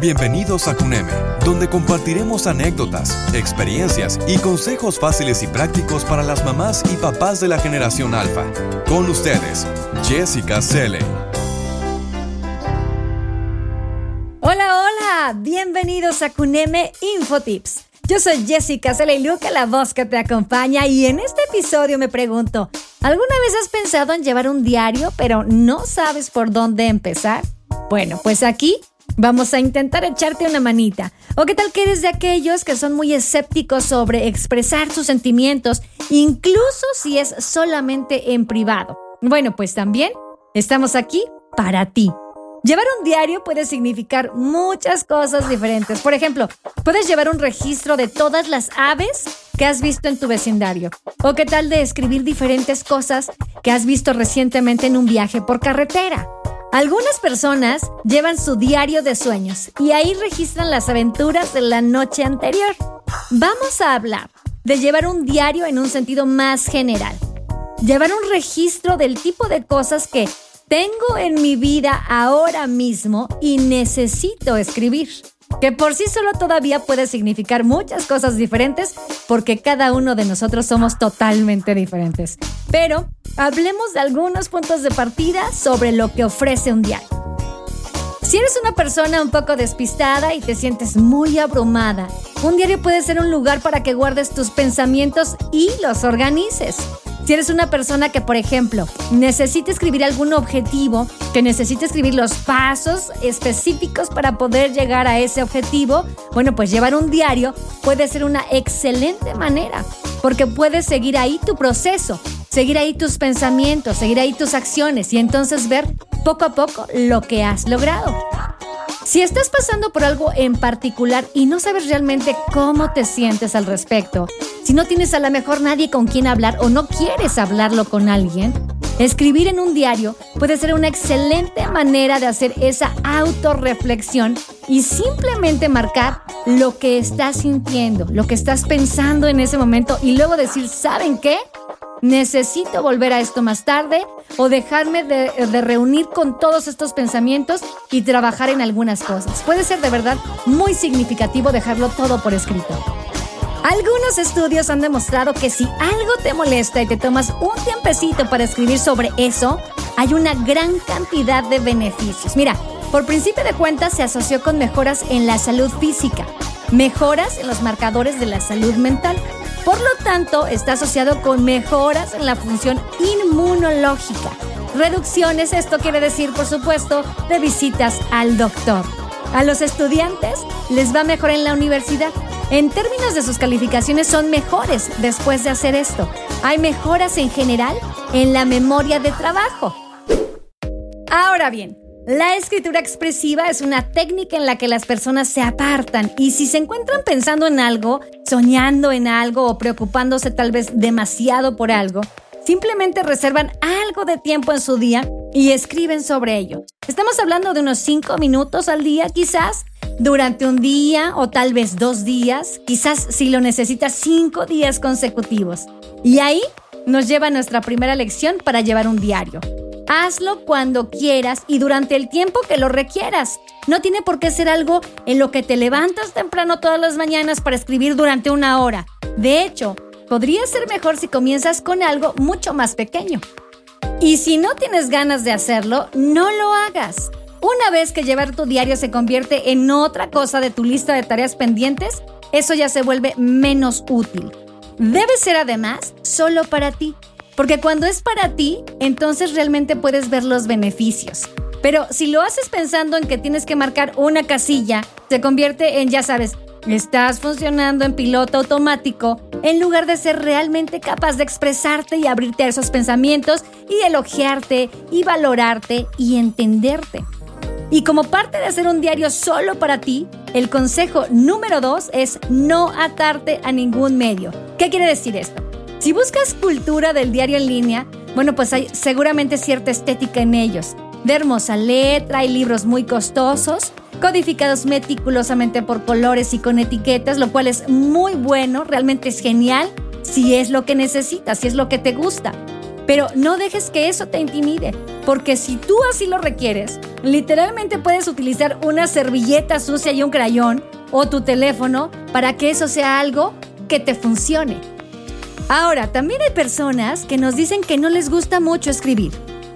Bienvenidos a CUNEME, donde compartiremos anécdotas, experiencias y consejos fáciles y prácticos para las mamás y papás de la generación alfa. Con ustedes, Jessica Selle. Hola, hola, bienvenidos a CUNEME Infotips. Yo soy Jessica Selle y Luca, la voz que te acompaña, y en este episodio me pregunto, ¿alguna vez has pensado en llevar un diario pero no sabes por dónde empezar? Bueno, pues aquí Vamos a intentar echarte una manita. ¿O qué tal que eres de aquellos que son muy escépticos sobre expresar sus sentimientos, incluso si es solamente en privado? Bueno, pues también estamos aquí para ti. Llevar un diario puede significar muchas cosas diferentes. Por ejemplo, puedes llevar un registro de todas las aves que has visto en tu vecindario. O qué tal de escribir diferentes cosas que has visto recientemente en un viaje por carretera. Algunas personas llevan su diario de sueños y ahí registran las aventuras de la noche anterior. Vamos a hablar de llevar un diario en un sentido más general. Llevar un registro del tipo de cosas que tengo en mi vida ahora mismo y necesito escribir que por sí solo todavía puede significar muchas cosas diferentes porque cada uno de nosotros somos totalmente diferentes. Pero hablemos de algunos puntos de partida sobre lo que ofrece un diario. Si eres una persona un poco despistada y te sientes muy abrumada, un diario puede ser un lugar para que guardes tus pensamientos y los organices. Si eres una persona que, por ejemplo, necesita escribir algún objetivo, que necesita escribir los pasos específicos para poder llegar a ese objetivo, bueno, pues llevar un diario puede ser una excelente manera, porque puedes seguir ahí tu proceso, seguir ahí tus pensamientos, seguir ahí tus acciones y entonces ver poco a poco lo que has logrado. Si estás pasando por algo en particular y no sabes realmente cómo te sientes al respecto, si no tienes a lo mejor nadie con quien hablar o no quieres hablarlo con alguien, escribir en un diario puede ser una excelente manera de hacer esa autorreflexión y simplemente marcar lo que estás sintiendo, lo que estás pensando en ese momento y luego decir, ¿saben qué? Necesito volver a esto más tarde o dejarme de, reunir con todos estos pensamientos y trabajar en algunas cosas. Puede ser de verdad muy significativo dejarlo todo por escrito. Algunos estudios han demostrado que si algo te molesta y te tomas un tiempecito para escribir sobre eso, hay una gran cantidad de beneficios. Mira, por principio de cuentas se asoció con mejoras en la salud física, mejoras en los marcadores de la salud mental, por lo tanto, está asociado con mejoras en la función inmunológica. Reducciones, esto quiere decir, por supuesto, de visitas al doctor. A los estudiantes les va mejor en la universidad. En términos de sus calificaciones son mejores después de hacer esto. Hay mejoras en general en la memoria de trabajo. Ahora bien, la escritura expresiva es una técnica en la que las personas se apartan y si se encuentran pensando en algo, soñando en algo o preocupándose tal vez demasiado por algo, simplemente reservan algo de tiempo en su día y escriben sobre ello. Estamos hablando de unos 5 minutos al día quizás, durante un día o tal vez dos días, quizás si lo necesitas 5 días consecutivos. Y ahí nos lleva nuestra primera lección para llevar un diario. Hazlo cuando quieras y durante el tiempo que lo requieras. No tiene por qué ser algo en lo que te levantas temprano todas las mañanas para escribir durante una hora. De hecho, podría ser mejor si comienzas con algo mucho más pequeño. Y si no tienes ganas de hacerlo, no lo hagas. Una vez que llevar tu diario se convierte en otra cosa de tu lista de tareas pendientes, eso ya se vuelve menos útil. Debe ser además solo para ti. Porque cuando es para ti, entonces realmente puedes ver los beneficios. Pero si lo haces pensando en que tienes que marcar una casilla, se convierte en, ya sabes, estás funcionando en piloto automático en lugar de ser realmente capaz de expresarte y abrirte a esos pensamientos y elogiarte y valorarte y entenderte. Y como parte de hacer un diario solo para ti, el consejo número dos es no atarte a ningún medio. ¿Qué quiere decir esto? Si buscas cultura del diario en línea, bueno, pues hay seguramente cierta estética en ellos. De hermosa letra, hay libros muy costosos, codificados meticulosamente por colores y con etiquetas, lo cual es muy bueno, realmente es genial si es lo que necesitas, si es lo que te gusta. Pero no dejes que eso te intimide, porque si tú así lo requieres, literalmente puedes utilizar una servilleta sucia y un crayón o tu teléfono para que eso sea algo que te funcione. Ahora, también hay personas que nos dicen que no les gusta mucho escribir.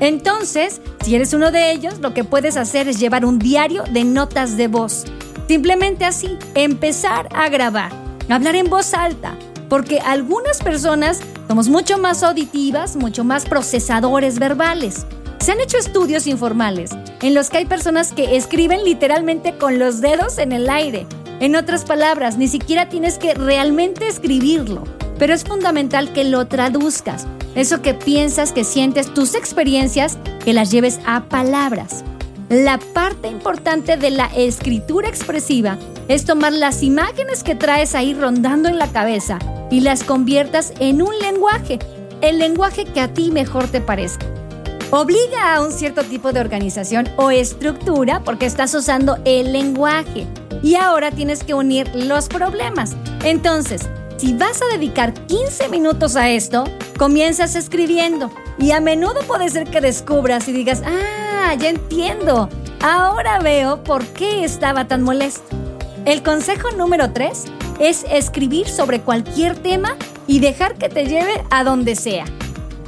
Entonces, si eres uno de ellos, lo que puedes hacer es llevar un diario de notas de voz. Simplemente así, empezar a grabar, hablar en voz alta, porque algunas personas somos mucho más auditivas, mucho más procesadores verbales. Se han hecho estudios informales en los que hay personas que escriben literalmente con los dedos en el aire. En otras palabras, ni siquiera tienes que realmente escribirlo, pero es fundamental que lo traduzcas. Eso que piensas, que sientes, tus experiencias, que las lleves a palabras. La parte importante de la escritura expresiva es tomar las imágenes que traes ahí rondando en la cabeza y las conviertas en un lenguaje, el lenguaje que a ti mejor te parezca. Obliga a un cierto tipo de organización o estructura porque estás usando el lenguaje y ahora tienes que unir los problemas. Entonces, si vas a dedicar 15 minutos a esto, comienzas escribiendo y a menudo puede ser que descubras y digas, ah, ya entiendo, ahora veo por qué estaba tan molesto. El consejo número 3 es escribir sobre cualquier tema y dejar que te lleve a donde sea.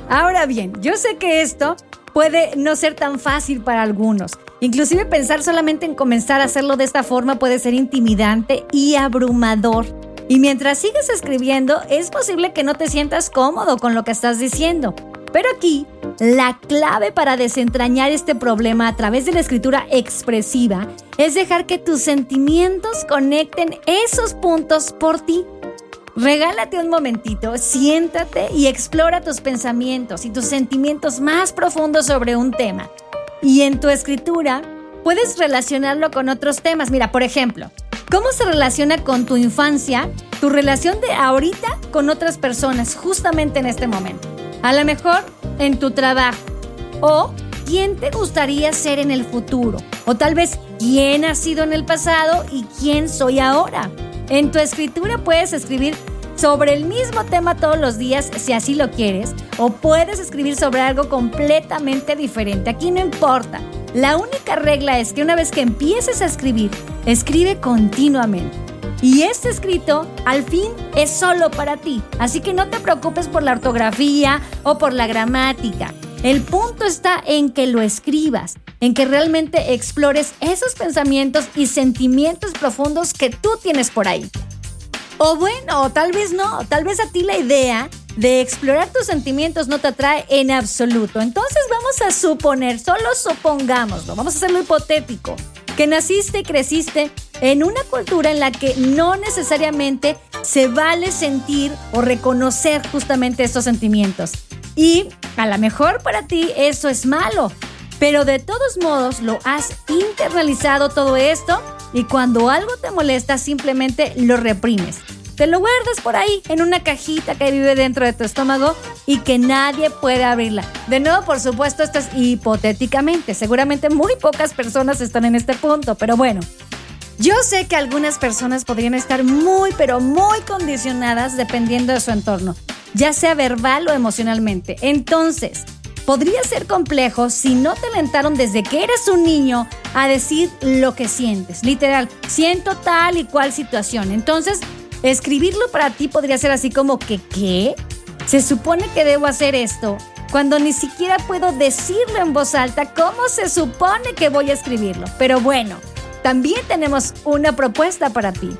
Ahora bien, yo sé que esto puede no ser tan fácil para algunos. Inclusive pensar solamente en comenzar a hacerlo de esta forma puede ser intimidante y abrumador. Y mientras sigues escribiendo, es posible que no te sientas cómodo con lo que estás diciendo. Pero aquí, la clave para desentrañar este problema a través de la escritura expresiva es dejar que tus sentimientos conecten esos puntos por ti. Regálate un momentito, siéntate y explora tus pensamientos y tus sentimientos más profundos sobre un tema. Y en tu escritura puedes relacionarlo con otros temas. Mira, por ejemplo, ¿cómo se relaciona con tu infancia, tu relación de ahorita con otras personas justamente en este momento? A lo mejor en tu trabajo. O quién te gustaría ser en el futuro. O tal vez quién has sido en el pasado y quién soy ahora. En tu escritura puedes escribir sobre el mismo tema todos los días si así lo quieres, o puedes escribir sobre algo completamente diferente. Aquí no importa. La única regla es que una vez que empieces a escribir, escribe continuamente. Y este escrito, al fin, es solo para ti. Así que no te preocupes por la ortografía o por la gramática. El punto está en que lo escribas, en que realmente explores esos pensamientos y sentimientos profundos que tú tienes por ahí. O bueno, tal vez no, tal vez a ti la idea de explorar tus sentimientos no te atrae en absoluto. Entonces vamos a suponer, solo supongámoslo, vamos a hacerlo hipotético, que naciste y creciste en una cultura en la que no necesariamente se vale sentir o reconocer justamente estos sentimientos. Y a lo mejor para ti eso es malo, pero de todos modos lo has internalizado todo esto y cuando algo te molesta simplemente lo reprimes. Te lo guardas por ahí en una cajita que vive dentro de tu estómago y que nadie puede abrirla. De nuevo, por supuesto, esto es hipotéticamente. Seguramente muy pocas personas están en este punto, pero bueno. Yo sé que algunas personas podrían estar muy, pero muy condicionadas dependiendo de su entorno, ya sea verbal o emocionalmente. Entonces, podría ser complejo si no te alentaron desde que eres un niño a decir lo que sientes. Literal, siento tal y cual situación. Entonces, escribirlo para ti podría ser así como que, ¿qué? Se supone que debo hacer esto. Cuando ni siquiera puedo decirlo en voz alta, ¿cómo se supone que voy a escribirlo? Pero bueno, también tenemos una propuesta para ti.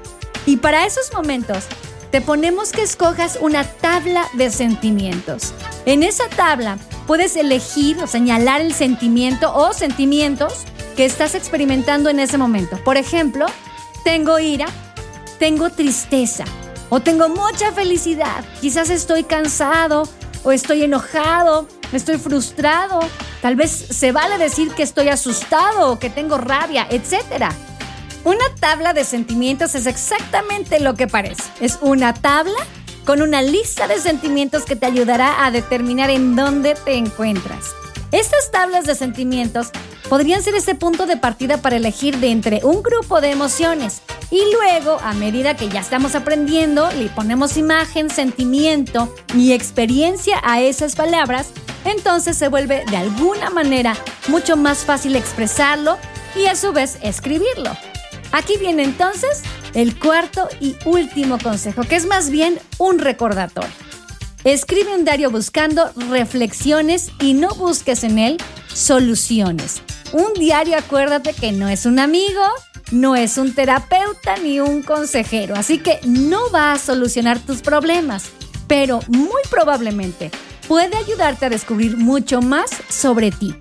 Y para esos momentos, te ponemos que escojas una tabla de sentimientos. En esa tabla puedes elegir o señalar el sentimiento o sentimientos que estás experimentando en ese momento. Por ejemplo, tengo ira, tengo tristeza o tengo mucha felicidad. Quizás estoy cansado o estoy enojado, estoy frustrado, tal vez se vale decir que estoy asustado o que tengo rabia, etc. Una tabla de sentimientos es exactamente lo que parece. Es una tabla con una lista de sentimientos que te ayudará a determinar en dónde te encuentras. Estas tablas de sentimientos podrían ser ese punto de partida para elegir de entre un grupo de emociones y luego, a medida que ya estamos aprendiendo, le ponemos imagen, sentimiento y experiencia a esas palabras entonces se vuelve de alguna manera mucho más fácil expresarlo y a su vez escribirlo. Aquí viene entonces el cuarto y último consejo, que es más bien un recordatorio. Escribe un diario buscando reflexiones y no busques en él soluciones. Un diario, acuérdate que no es un amigo, no es un terapeuta ni un consejero, así que no va a solucionar tus problemas, pero muy probablemente puede ayudarte a descubrir mucho más sobre ti.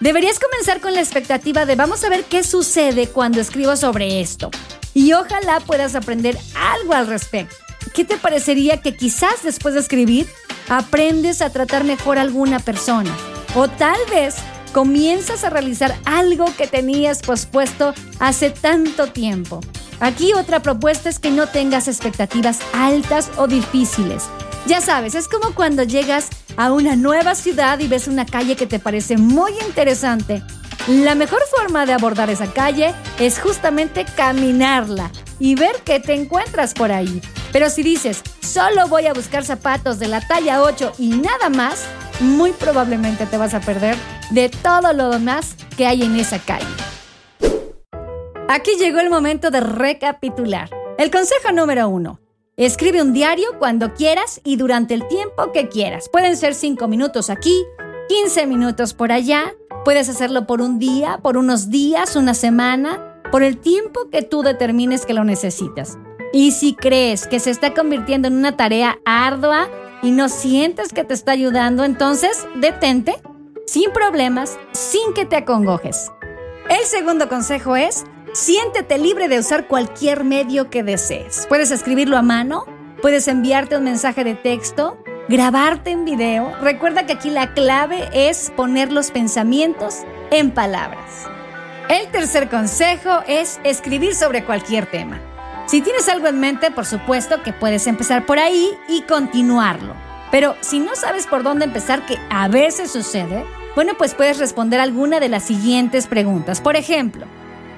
Deberías comenzar con la expectativa de vamos a ver qué sucede cuando escribo sobre esto. Y ojalá puedas aprender algo al respecto. ¿Qué te parecería que quizás después de escribir aprendes a tratar mejor a alguna persona? O tal vez comienzas a realizar algo que tenías pospuesto hace tanto tiempo. Aquí otra propuesta es que no tengas expectativas altas o difíciles. Ya sabes, es como cuando llegas a una nueva ciudad y ves una calle que te parece muy interesante. La mejor forma de abordar esa calle es justamente caminarla y ver qué te encuentras por ahí. Pero si dices, solo voy a buscar zapatos de la talla 8 y nada más, muy probablemente te vas a perder de todo lo demás que hay en esa calle. Aquí llegó el momento de recapitular. El consejo número uno. Escribe un diario cuando quieras y durante el tiempo que quieras. Pueden ser 5 minutos aquí, 15 minutos por allá. Puedes hacerlo por un día, por unos días, una semana, por el tiempo que tú determines que lo necesitas. Y si crees que se está convirtiendo en una tarea ardua y no sientes que te está ayudando, entonces detente sin problemas, sin que te acongojes. El segundo consejo es, siéntete libre de usar cualquier medio que desees. Puedes escribirlo a mano, puedes enviarte un mensaje de texto, grabarte en video. Recuerda que aquí la clave es poner los pensamientos en palabras. El tercer consejo es escribir sobre cualquier tema. Si tienes algo en mente, por supuesto que puedes empezar por ahí y continuarlo. Pero si no sabes por dónde empezar, que a veces sucede, bueno, pues puedes responder alguna de las siguientes preguntas. Por ejemplo,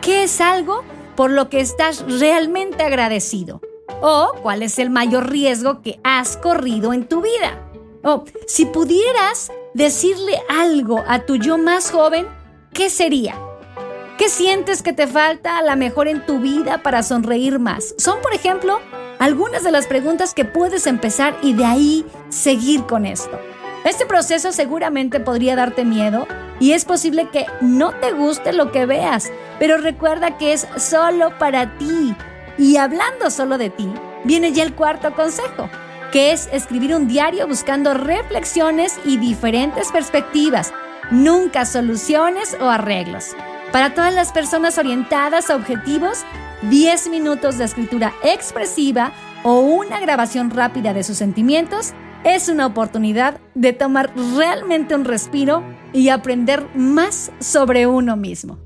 ¿qué es algo por lo que estás realmente agradecido? ¿O cuál es el mayor riesgo que has corrido en tu vida? O si pudieras decirle algo a tu yo más joven, ¿qué sería? ¿Qué sientes que te falta a la mejor en tu vida para sonreír más? Son, por ejemplo, algunas de las preguntas que puedes empezar y de ahí seguir con esto. Este proceso seguramente podría darte miedo y es posible que no te guste lo que veas, pero recuerda que es solo para ti. Y hablando solo de ti, viene ya el cuarto consejo, que es escribir un diario buscando reflexiones y diferentes perspectivas, nunca soluciones o arreglos. Para todas las personas orientadas a objetivos, 10 minutos de escritura expresiva o una grabación rápida de sus sentimientos es una oportunidad de tomar realmente un respiro y aprender más sobre uno mismo.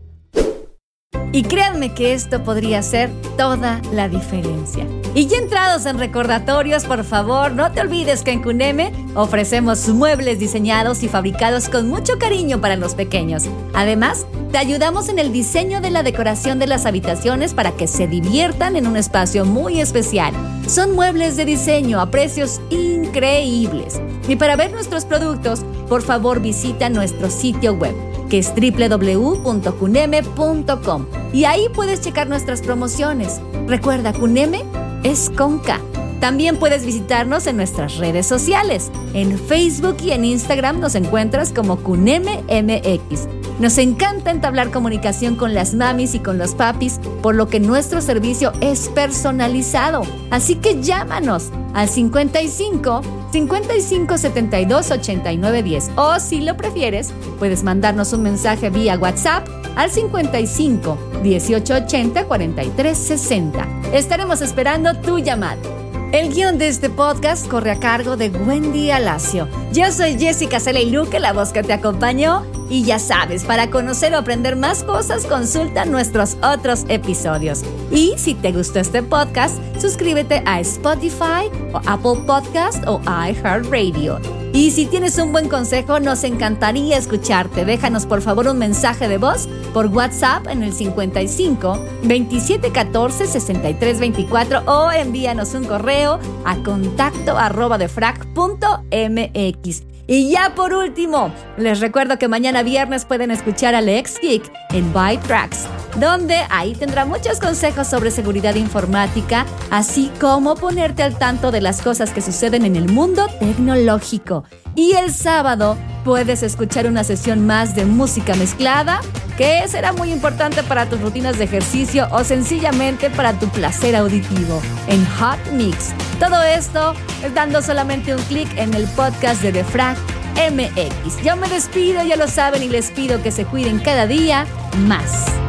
Y créanme que esto podría ser toda la diferencia. Y ya entrados en recordatorios, por favor, no te olvides que en Cuneme ofrecemos muebles diseñados y fabricados con mucho cariño para los pequeños. Además, te ayudamos en el diseño de la decoración de las habitaciones para que se diviertan en un espacio muy especial. Son muebles de diseño a precios increíbles. Y para ver nuestros productos, por favor visita nuestro sitio web que es www.cuneme.com y ahí puedes checar nuestras promociones. Recuerda, Cuneme es con K. También puedes visitarnos en nuestras redes sociales. En Facebook y en Instagram nos encuentras como CunemeMX. Nos encanta entablar comunicación con las mamis y con los papis, por lo que nuestro servicio es personalizado. Así que llámanos al 55 55 72 89 10 o si lo prefieres, puedes mandarnos un mensaje vía WhatsApp al 55 18 80 43 60. Estaremos esperando tu llamada. El guion de este podcast corre a cargo de Wendy Alacio. Yo soy Jessica Luque, la voz que te acompañó. Y ya sabes, para conocer o aprender más cosas, consulta nuestros otros episodios. Y si te gustó este podcast, suscríbete a Spotify o Apple Podcast o iHeartRadio. Y si tienes un buen consejo, nos encantaría escucharte. Déjanos por favor un mensaje de voz por WhatsApp en el 55 27 14 63 24 o envíanos un correo a contacto arroba de Y ya por último, les recuerdo que mañana viernes pueden escuchar a Lex Geek en Byte Tracks donde ahí tendrá muchos consejos sobre seguridad informática, así como ponerte al tanto de las cosas que suceden en el mundo tecnológico. Y el sábado puedes escuchar una sesión más de música mezclada, que será muy importante para tus rutinas de ejercicio o sencillamente para tu placer auditivo en Hot Mix. Todo esto es dando solamente un clic en el podcast de Defrag MX. Yo me despido, ya lo saben, y les pido que se cuiden cada día más.